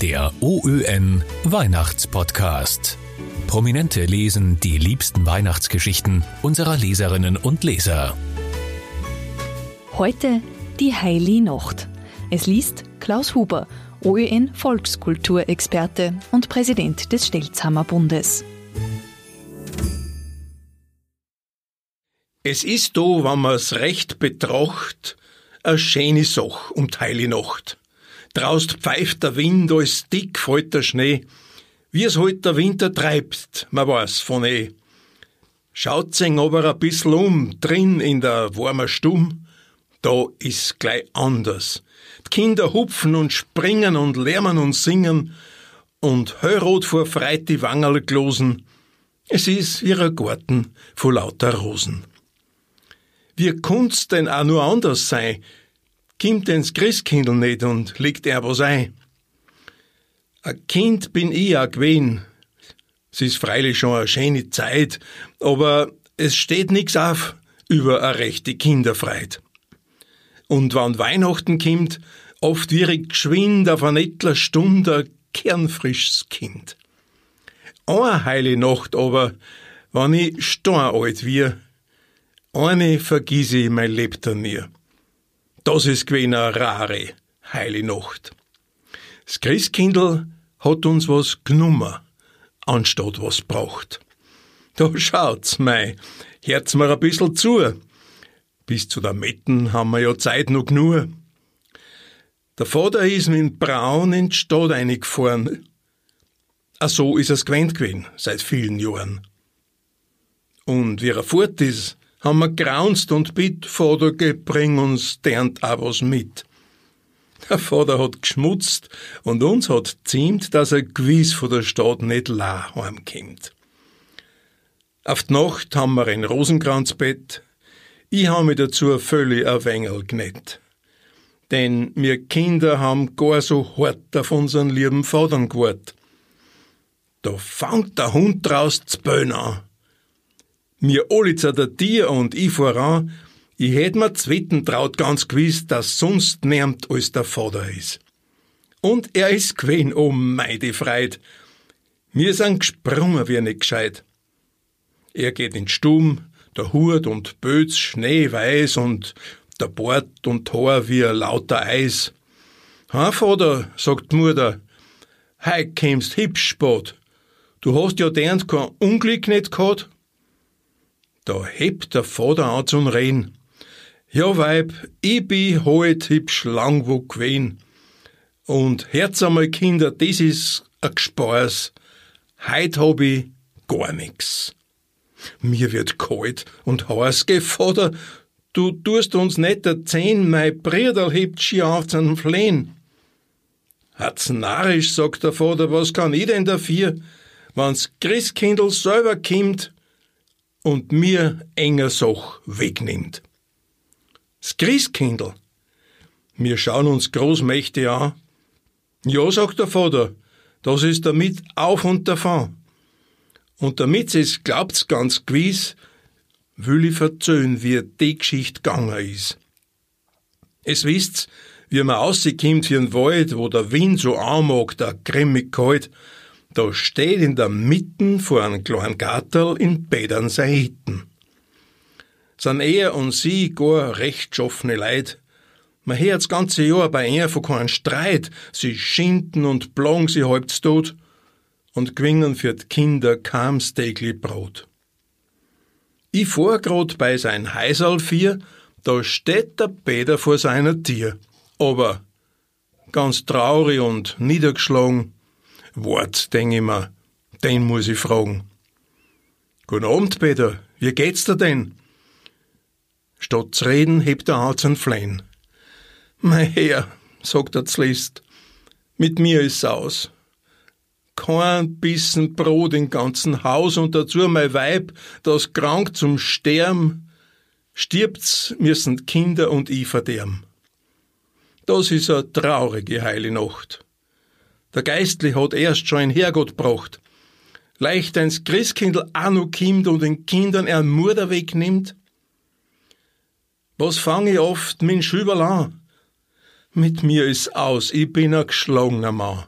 Der OÖN Weihnachtspodcast. Prominente lesen die liebsten Weihnachtsgeschichten unserer Leserinnen und Leser. Heute die Heilige Nacht. Es liest Klaus Huber, OÖN Volkskulturexperte und Präsident des Stelzhammer Bundes. Es ist do, wenn man's recht betracht, a schöne Sach um Heilige Nacht. Draust pfeift der Wind, als dick fällt der Schnee. Wie es heut der Winter treibt, man weiß von eh. Schaut sich aber a bissl um, drin in der warmer Stumm. Da ist gleich anders. Die Kinder hupfen und springen und lärmen und singen und heurot vor Freit die Wangerl glosen. Es ist wie ein Garten voll lauter Rosen. Wie kunnt's denn auch nur anders sein? Kimmt den's Christkindl nicht und legt er was ein? A Kind bin ich auch gewesen. Es ist freilich schon eine schöne Zeit, aber es steht nix auf über a rechte Kinderfreit. Und wann Weihnachten kimmt, oft ich geschwind auf eine etler Stunde ein kernfrisches Kind. Eine heile Nacht aber, wann ich steinalt wir, eine vergiss ich mein Lebter nie. Das ist gewesen eine rare, heile Nacht. Das Christkindl hat uns was genommen, anstatt was braucht. Da schaut's, mei, hört's mir ein bissl zu. Bis zu der Metten haben wir ja Zeit noch genug. Der Vater ist mit Braun in die Stadt eingefahren. A so ist es gewöhnt gewesen, seit vielen Jahren. Und wie er fort ist, haben wir graunzt und bitt, Vater, bring uns dernt was mit. Der Vater hat geschmutzt und uns hat ziemt, dass er gewiss von der Stadt nicht la heimkommt. Auf die Nacht haben wir ein Rosenkranzbett. Ich habe mir dazu völlig ein Wengel genäht. Denn wir Kinder haben gar so hart auf unseren lieben Vatern gewartet. Da fangt der Hund draus zu böhn an. Mir Olitzer der Tier und ich voran, ich hätt mir zweiten traut ganz gewiss, dass sonst närmt als der Vater is. Und er is gewesen, oh meide Freit. Mir sind gesprungen wie nicht gescheit. Er geht in Stumm, der Hut und Böts schneeweiß und der Bart und Haar wie lauter Eis. Ha, Vater, sagt Mutter, heut kämst hübsch spät. Du hast ja dernt kein Unglück nicht gehabt. Da hebt der Vater an zum Reden. Ja, Weib, ich bin heut hübsch langwo gewesen. Und Herz einmal, Kinder, das ist a Gespars. Heut hab ich gar nix. Mir wird kalt und heiß, geh, Vater, du tust uns nicht erzählen, mein Briderl hebt schier auf zum Flehen. Hat's narrisch, sagt der Vater, was kann ich denn dafür, wann's Christkindl selber kimmt und mir enger Sach wegnimmt. Das Christkindl. Wir schauen uns großmächtig an. Ja, sagt der Vater, das ist damit auf und davon. Und damit es glaubt's ganz gewiss, will ich verzöhn, wie die Geschichte gegangen ist. Es wisst's, wie man rauskommt für den Wald, wo der Wind so anmag, der grimmig kalt, da steht in der Mitten vor einem kleinen Gartel in Bädern sein Hitten. San er und sie gar rechtschaffene Leid. Man hört das ganze Jahr bei ihr von keinem Streit. Sie schinden und blong sie halb's tot und gewinnen für die Kinder kaum Stegli Brot. Ich fuhr grad bei sein Heisal vier, da steht der Bäder vor seiner Tier. Aber ganz traurig und niedergeschlagen, Wort, denk ich mir, den muss ich fragen. Guten Abend, Peter, wie geht's dir denn? Statt zu reden, hebt er an zum Flehen. Mein Herr, sagt er zuletzt, mit mir ist's aus. Kein Bissen Brot im ganzen Haus und dazu mein Weib, das krank zum Sterben. Stirbt's, müssen Kinder und ich verderben. Das ist a traurige heile Nacht. Der Geistli hat erst schon ein Herrgott gebracht. Leicht eins Christkindl auch noch kimmt und den Kindern er Mutter wegnimmt. Was fang ich oft mit Schüberl an? Mit mir ist aus, ich bin ein geschlagener Mann.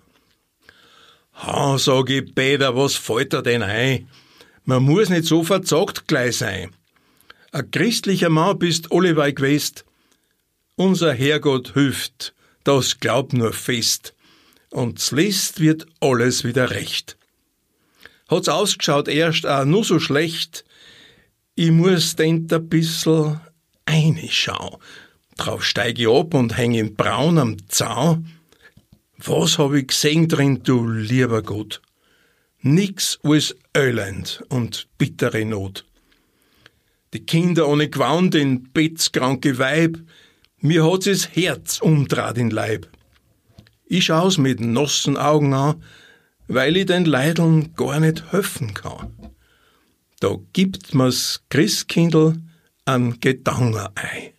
Ha, sag ich, Peter, was fällt dir denn ein? Man muss nicht so verzagt gleich sein. Ein christlicher Mann bist allebei gewesen. Unser Herrgott hilft, das glaub nur fest. Und zlist wird alles wieder recht. Hat's ausgeschaut erst auch nur so schlecht. Ich muss denn da bissl einschauen. Drauf steig ich ab und häng im Braun am Zaun. Was hab ich gesehen drin, du lieber Gott? Nix als Elend und bittere Not. Die Kinder ohne Gewand, den bettskranke Weib, mir hat's das Herz umdraht in Leib. Ich schau's mit nassen Augen an, weil ich den Leideln gar nicht helfen kann. Da gibt mir's Christkindl an Gedanken ein.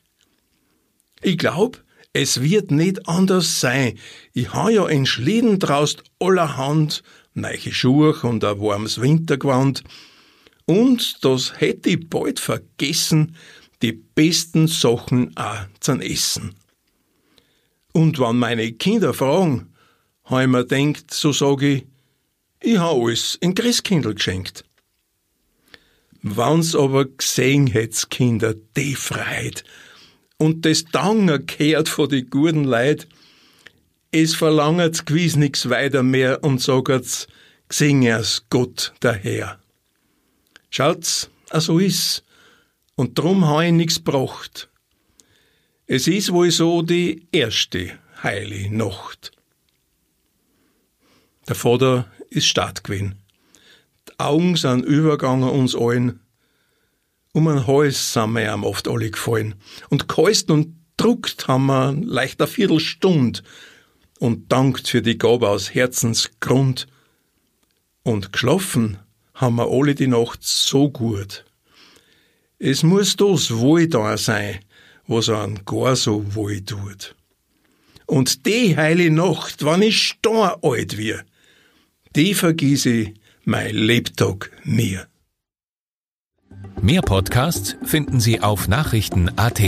Ich glaub, es wird nicht anders sein. Ich ha ja entschlieden draust allerhand neiche Schuhe und ein warmes Wintergewand. Und das hätte ich bald vergessen, die besten Sachen auch zum Essen. Und wann meine Kinder fragen, ha ich mir denkt, so sag ich, ich ha alles in Christkindl geschenkt. Wann's aber gesehen hätt's, Kinder, die Freit und das Danger kehrt vor die guten Leid, es verlangert's gewiss nix weiter mehr und sagert's, gesing er's Gott daher. Schaut's, a so is, und drum ha ich nix bracht. Es is wohl so die erste heile Nacht. Der Vater is Start gewesen. Die Augen sind übergangen uns allen. Um den Hals sind mir am oft alle gefallen. Und geheust und druckt haben wir leicht eine Viertelstunde und dankt für die Gabe aus Herzensgrund. Und geschlafen haben wir alle die Nacht so gut. Es muss das wohl da sein, was an gar so wohl tut. Und die heile Nacht, wann ich star alt wir, die vergieße mein Lebtag mir. Mehr Podcasts finden Sie auf Nachrichten.at.